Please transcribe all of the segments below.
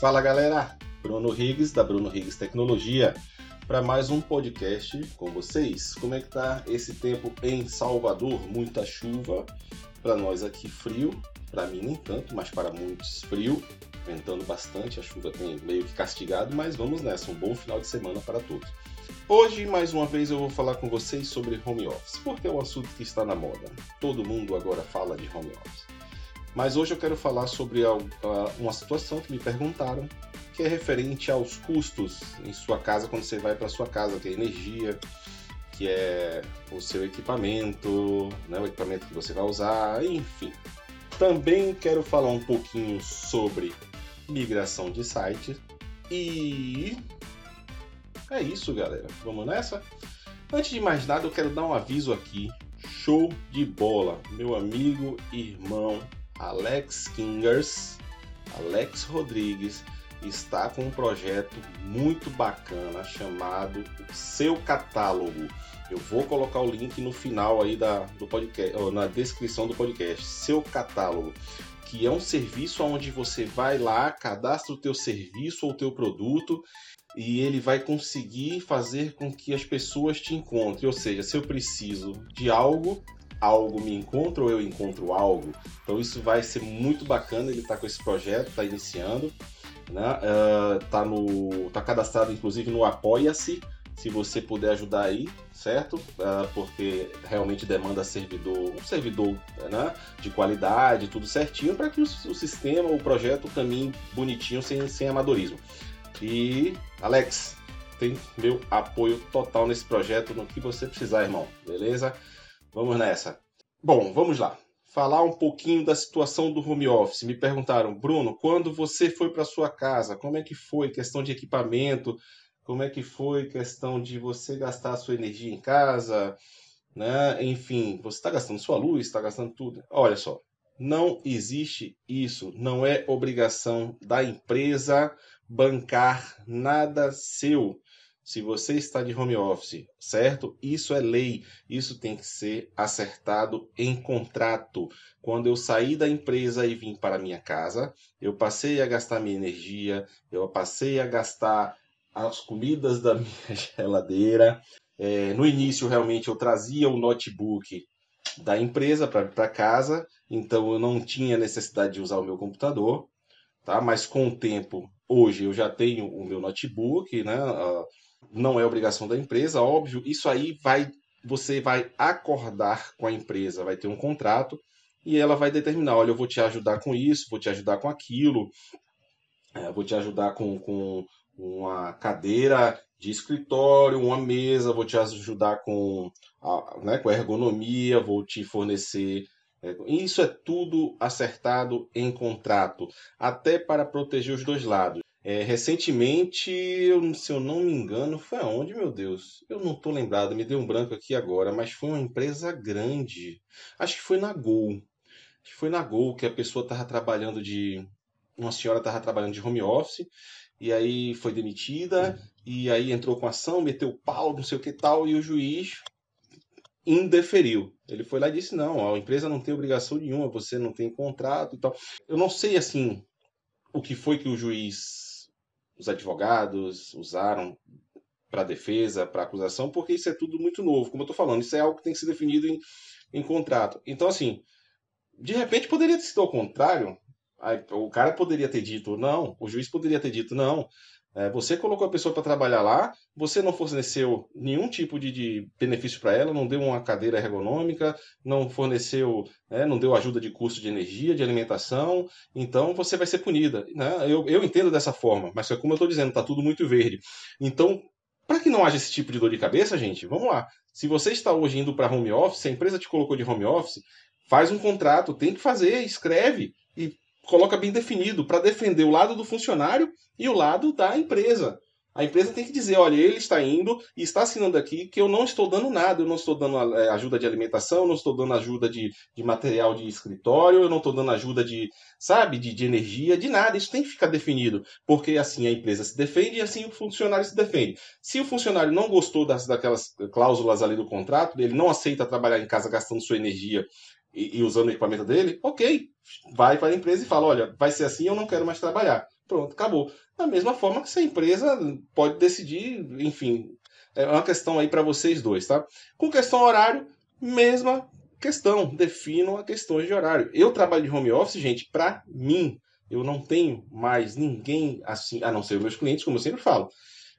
Fala galera, Bruno Riggs da Bruno Riggs Tecnologia para mais um podcast com vocês. Como é que tá esse tempo em Salvador? Muita chuva, para nós aqui frio, para mim nem tanto, mas para muitos frio, ventando bastante, a chuva tem meio que castigado, mas vamos nessa, um bom final de semana para todos. Hoje, mais uma vez, eu vou falar com vocês sobre home office, porque é um assunto que está na moda. Todo mundo agora fala de home office. Mas hoje eu quero falar sobre uma situação que me perguntaram, que é referente aos custos em sua casa quando você vai para sua casa, que é energia, que é o seu equipamento, né, o equipamento que você vai usar, enfim. Também quero falar um pouquinho sobre migração de site e é isso, galera. Vamos nessa? Antes de mais nada, eu quero dar um aviso aqui. Show de bola, meu amigo irmão Alex Kingers, Alex Rodrigues, está com um projeto muito bacana chamado Seu Catálogo. Eu vou colocar o link no final aí da, do podcast, ou na descrição do podcast. Seu Catálogo, que é um serviço onde você vai lá, cadastra o teu serviço ou o teu produto e ele vai conseguir fazer com que as pessoas te encontrem. Ou seja, se eu preciso de algo, algo me encontra ou eu encontro algo. Então isso vai ser muito bacana. Ele está com esse projeto, está iniciando, né? Uh, tá no, tá cadastrado inclusive no Apoia-se. Se você puder ajudar aí, certo? Uh, porque realmente demanda servidor, um servidor né? de qualidade, tudo certinho, para que o, o, sistema, o projeto caminhe bonitinho, sem, sem amadorismo. E, Alex, tem meu apoio total nesse projeto, no que você precisar, irmão, beleza? Vamos nessa. Bom, vamos lá. Falar um pouquinho da situação do home office. Me perguntaram, Bruno, quando você foi para sua casa, como é que foi questão de equipamento? Como é que foi questão de você gastar a sua energia em casa? Né? Enfim, você está gastando sua luz, está gastando tudo. Olha só, não existe isso. Não é obrigação da empresa bancar nada seu se você está de home office, certo? Isso é lei, isso tem que ser acertado em contrato. Quando eu saí da empresa e vim para minha casa, eu passei a gastar minha energia, eu passei a gastar as comidas da minha geladeira. É, no início, realmente, eu trazia o notebook da empresa para casa, então eu não tinha necessidade de usar o meu computador, tá? Mas com o tempo, hoje eu já tenho o meu notebook, né? Não é obrigação da empresa, óbvio. Isso aí vai, você vai acordar com a empresa, vai ter um contrato e ela vai determinar, olha, eu vou te ajudar com isso, vou te ajudar com aquilo, é, vou te ajudar com, com uma cadeira de escritório, uma mesa, vou te ajudar com, a, né, com a ergonomia, vou te fornecer. É, isso é tudo acertado em contrato, até para proteger os dois lados. É, recentemente, eu, se eu não me engano, foi aonde, meu Deus? Eu não estou lembrado, me deu um branco aqui agora, mas foi uma empresa grande. Acho que foi na Gol. Acho que foi na Gol que a pessoa estava trabalhando de. Uma senhora estava trabalhando de home office, e aí foi demitida, e aí entrou com ação, meteu pau, não sei o que tal, e o juiz indeferiu. Ele foi lá e disse: não, a empresa não tem obrigação nenhuma, você não tem contrato e tal. Eu não sei assim o que foi que o juiz os advogados usaram para defesa, para acusação, porque isso é tudo muito novo. Como eu estou falando, isso é algo que tem que ser definido em, em contrato. Então, assim, de repente poderia ter sido ao contrário. O cara poderia ter dito não, o juiz poderia ter dito não. É, você colocou a pessoa para trabalhar lá, você não forneceu nenhum tipo de, de benefício para ela, não deu uma cadeira ergonômica, não forneceu, né, não deu ajuda de custo de energia, de alimentação, então você vai ser punida. Né? Eu, eu entendo dessa forma, mas é como eu estou dizendo, está tudo muito verde. Então, para que não haja esse tipo de dor de cabeça, gente, vamos lá. Se você está hoje indo para home office, a empresa te colocou de home office, faz um contrato, tem que fazer, escreve coloca bem definido para defender o lado do funcionário e o lado da empresa. A empresa tem que dizer, olha, ele está indo e está assinando aqui que eu não estou dando nada, eu não estou dando é, ajuda de alimentação, eu não estou dando ajuda de, de material de escritório, eu não estou dando ajuda de, sabe, de, de energia, de nada. Isso tem que ficar definido, porque assim a empresa se defende e assim o funcionário se defende. Se o funcionário não gostou das, daquelas cláusulas ali do contrato, ele não aceita trabalhar em casa gastando sua energia e, e usando o equipamento dele, ok, vai para a empresa e fala, olha, vai ser assim, eu não quero mais trabalhar. Pronto, acabou. Da mesma forma que essa empresa pode decidir, enfim, é uma questão aí para vocês dois, tá? Com questão horário, mesma questão, defino a questão de horário. Eu trabalho de home office, gente, para mim. Eu não tenho mais ninguém assim, a não ser meus clientes, como eu sempre falo.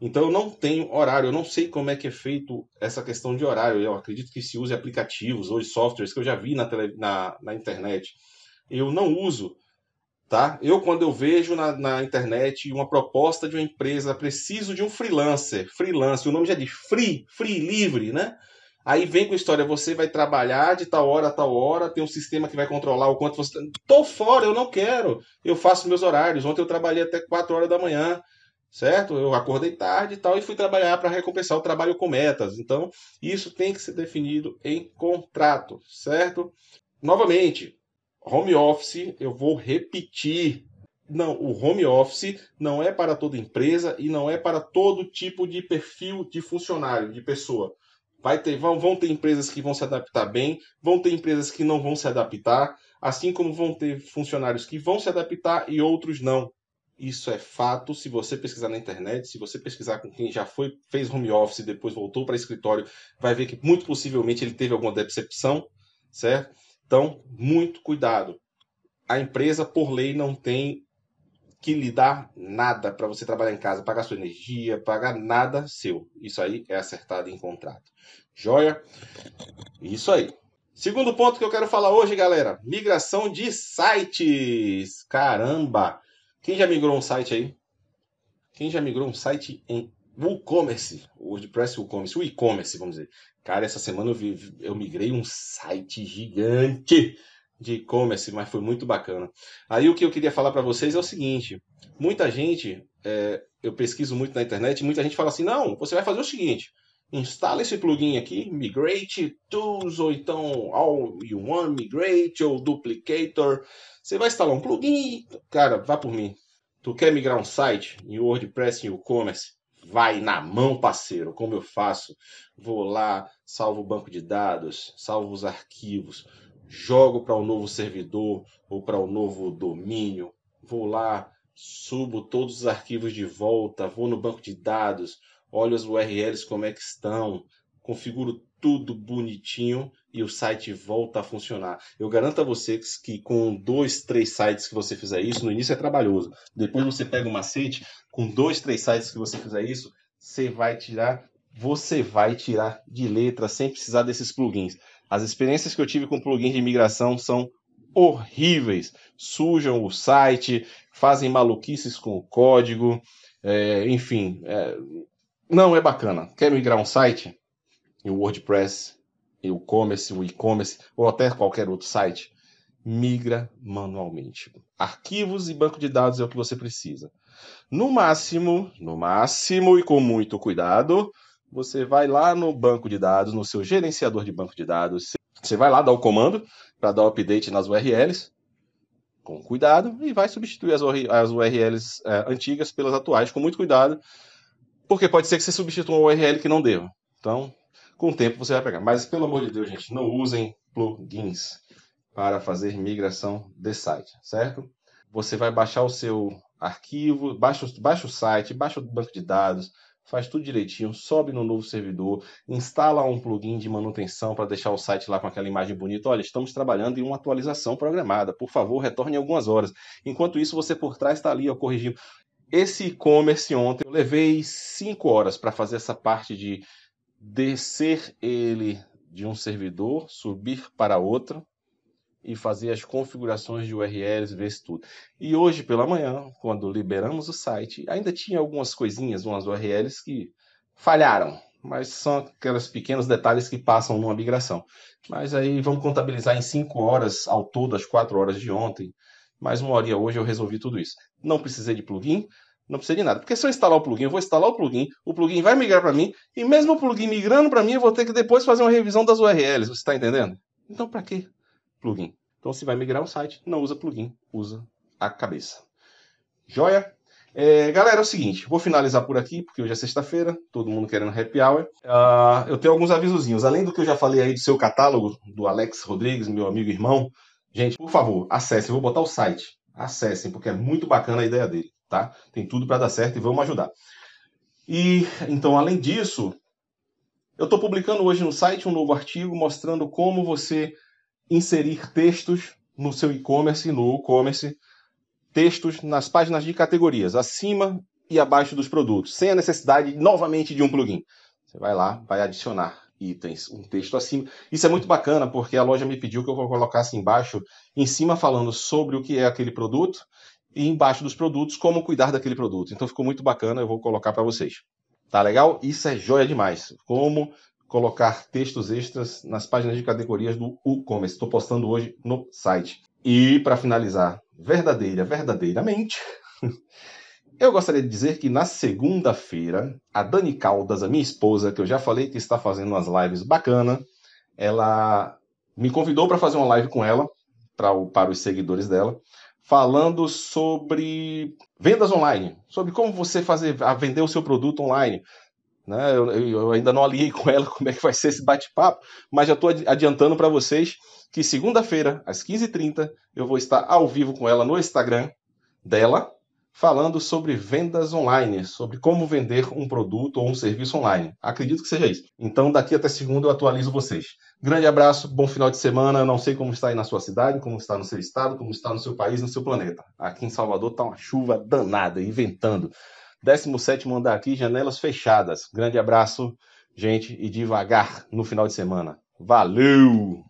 Então eu não tenho horário, eu não sei como é que é feito essa questão de horário. Eu acredito que se use aplicativos ou softwares que eu já vi na, tele, na, na internet. Eu não uso, tá? Eu quando eu vejo na, na, internet uma proposta de uma empresa, preciso de um freelancer, freelancer, o nome já diz free, free livre, né? Aí vem com a história, você vai trabalhar de tal hora a tal hora, tem um sistema que vai controlar o quanto você. Tô fora, eu não quero. Eu faço meus horários. Ontem eu trabalhei até 4 horas da manhã certo? Eu acordei tarde e tal e fui trabalhar para recompensar o trabalho com metas. Então, isso tem que ser definido em contrato, certo? Novamente, home office, eu vou repetir. Não, o home office não é para toda empresa e não é para todo tipo de perfil de funcionário, de pessoa. Vai ter, vão, vão ter empresas que vão se adaptar bem, vão ter empresas que não vão se adaptar, assim como vão ter funcionários que vão se adaptar e outros não. Isso é fato. Se você pesquisar na internet, se você pesquisar com quem já foi, fez home office e depois voltou para escritório, vai ver que muito possivelmente ele teve alguma decepção, certo? Então, muito cuidado. A empresa, por lei, não tem que lhe dar nada para você trabalhar em casa, pagar sua energia, pagar nada seu. Isso aí é acertado em contrato. Joia? Isso aí. Segundo ponto que eu quero falar hoje, galera: migração de sites. Caramba! Quem já migrou um site aí? Quem já migrou um site em WooCommerce? WordPress WooCommerce, o e-commerce, vamos dizer. Cara, essa semana eu, vi, eu migrei um site gigante de e-commerce, mas foi muito bacana. Aí o que eu queria falar para vocês é o seguinte: muita gente, é, eu pesquiso muito na internet, muita gente fala assim: não, você vai fazer o seguinte. Instala esse plugin aqui, Migrate Tools, ou então All You Want Migrate, ou Duplicator. Você vai instalar um plugin, cara, vá por mim. Tu quer migrar um site em WordPress, em e-commerce? Vai na mão, parceiro. Como eu faço? Vou lá, salvo o banco de dados, salvo os arquivos, jogo para um novo servidor ou para um novo domínio. Vou lá, subo todos os arquivos de volta, vou no banco de dados, olho as URLs como é que estão, configuro tudo bonitinho e o site volta a funcionar. Eu garanto a vocês que com dois, três sites que você fizer isso, no início é trabalhoso. Depois você pega o macete, com dois, três sites que você fizer isso, você vai tirar, você vai tirar de letra sem precisar desses plugins. As experiências que eu tive com plugins de migração são horríveis. Sujam o site, fazem maluquices com o código, é, enfim, é, não é bacana. Quer migrar um site? em WordPress, em e-commerce, o e-commerce ou até qualquer outro site, migra manualmente. Arquivos e banco de dados é o que você precisa. No máximo, no máximo e com muito cuidado, você vai lá no banco de dados, no seu gerenciador de banco de dados, você vai lá dar o comando para dar o update nas URLs, com cuidado, e vai substituir as, URLs é, antigas pelas atuais com muito cuidado, porque pode ser que você substitua uma URL que não deva. Então, com o tempo você vai pegar. Mas pelo amor de Deus, gente, não usem plugins para fazer migração de site, certo? Você vai baixar o seu arquivo, baixa, baixa o site, baixa o banco de dados, faz tudo direitinho, sobe no novo servidor, instala um plugin de manutenção para deixar o site lá com aquela imagem bonita. Olha, estamos trabalhando em uma atualização programada. Por favor, retorne em algumas horas. Enquanto isso, você por trás está ali ó, corrigindo. Esse e-commerce ontem, eu levei cinco horas para fazer essa parte de descer ele de um servidor, subir para outro e fazer as configurações de URLs, ver se tudo. E hoje pela manhã, quando liberamos o site, ainda tinha algumas coisinhas, umas URLs que falharam, mas são aqueles pequenos detalhes que passam numa migração. Mas aí vamos contabilizar em 5 horas ao todo, as 4 horas de ontem. Mais uma hora hoje eu resolvi tudo isso. Não precisei de plugin, não precisa de nada. Porque se eu instalar o plugin, eu vou instalar o plugin, o plugin vai migrar para mim, e mesmo o plugin migrando para mim, eu vou ter que depois fazer uma revisão das URLs. Você está entendendo? Então, para que plugin? Então, se vai migrar um site, não usa plugin, usa a cabeça. Joia? É, galera, é o seguinte, vou finalizar por aqui, porque hoje é sexta-feira, todo mundo querendo happy hour. Uh, eu tenho alguns avisozinhos. Além do que eu já falei aí do seu catálogo, do Alex Rodrigues, meu amigo e irmão, gente, por favor, acessem, eu vou botar o site. Acessem, porque é muito bacana a ideia dele tá? Tem tudo para dar certo e vamos ajudar. E então, além disso, eu estou publicando hoje no site um novo artigo mostrando como você inserir textos no seu e-commerce, no e-commerce, textos nas páginas de categorias, acima e abaixo dos produtos, sem a necessidade novamente de um plugin. Você vai lá, vai adicionar itens, um texto acima. Isso é muito bacana porque a loja me pediu que eu colocasse embaixo, em cima falando sobre o que é aquele produto e embaixo dos produtos como cuidar daquele produto. Então ficou muito bacana, eu vou colocar para vocês. Tá legal? Isso é joia demais. Como colocar textos extras nas páginas de categorias do e-commerce. Estou postando hoje no site. E para finalizar, verdadeira, verdadeiramente, eu gostaria de dizer que na segunda-feira, a Dani Caldas, a minha esposa, que eu já falei que está fazendo umas lives bacana, ela me convidou para fazer uma live com ela, para, para os seguidores dela, falando sobre vendas online, sobre como você fazer a vender o seu produto online. Né? Eu, eu, ainda não alinhei com ela como é que vai ser esse bate-papo, mas já estou adiantando para vocês que segunda-feira, às 15h30, eu vou estar ao vivo com ela no Instagram dela, falando sobre vendas online, sobre como vender um produto ou um serviço online. Acredito que seja isso. Então, daqui até segunda eu atualizo vocês. Grande abraço, bom final de semana. Não sei como está aí na sua cidade, como está no seu estado, como está no seu país, no seu planeta. Aqui em Salvador está uma chuva danada, inventando. 17 andar aqui, janelas fechadas. Grande abraço, gente, e devagar no final de semana. Valeu!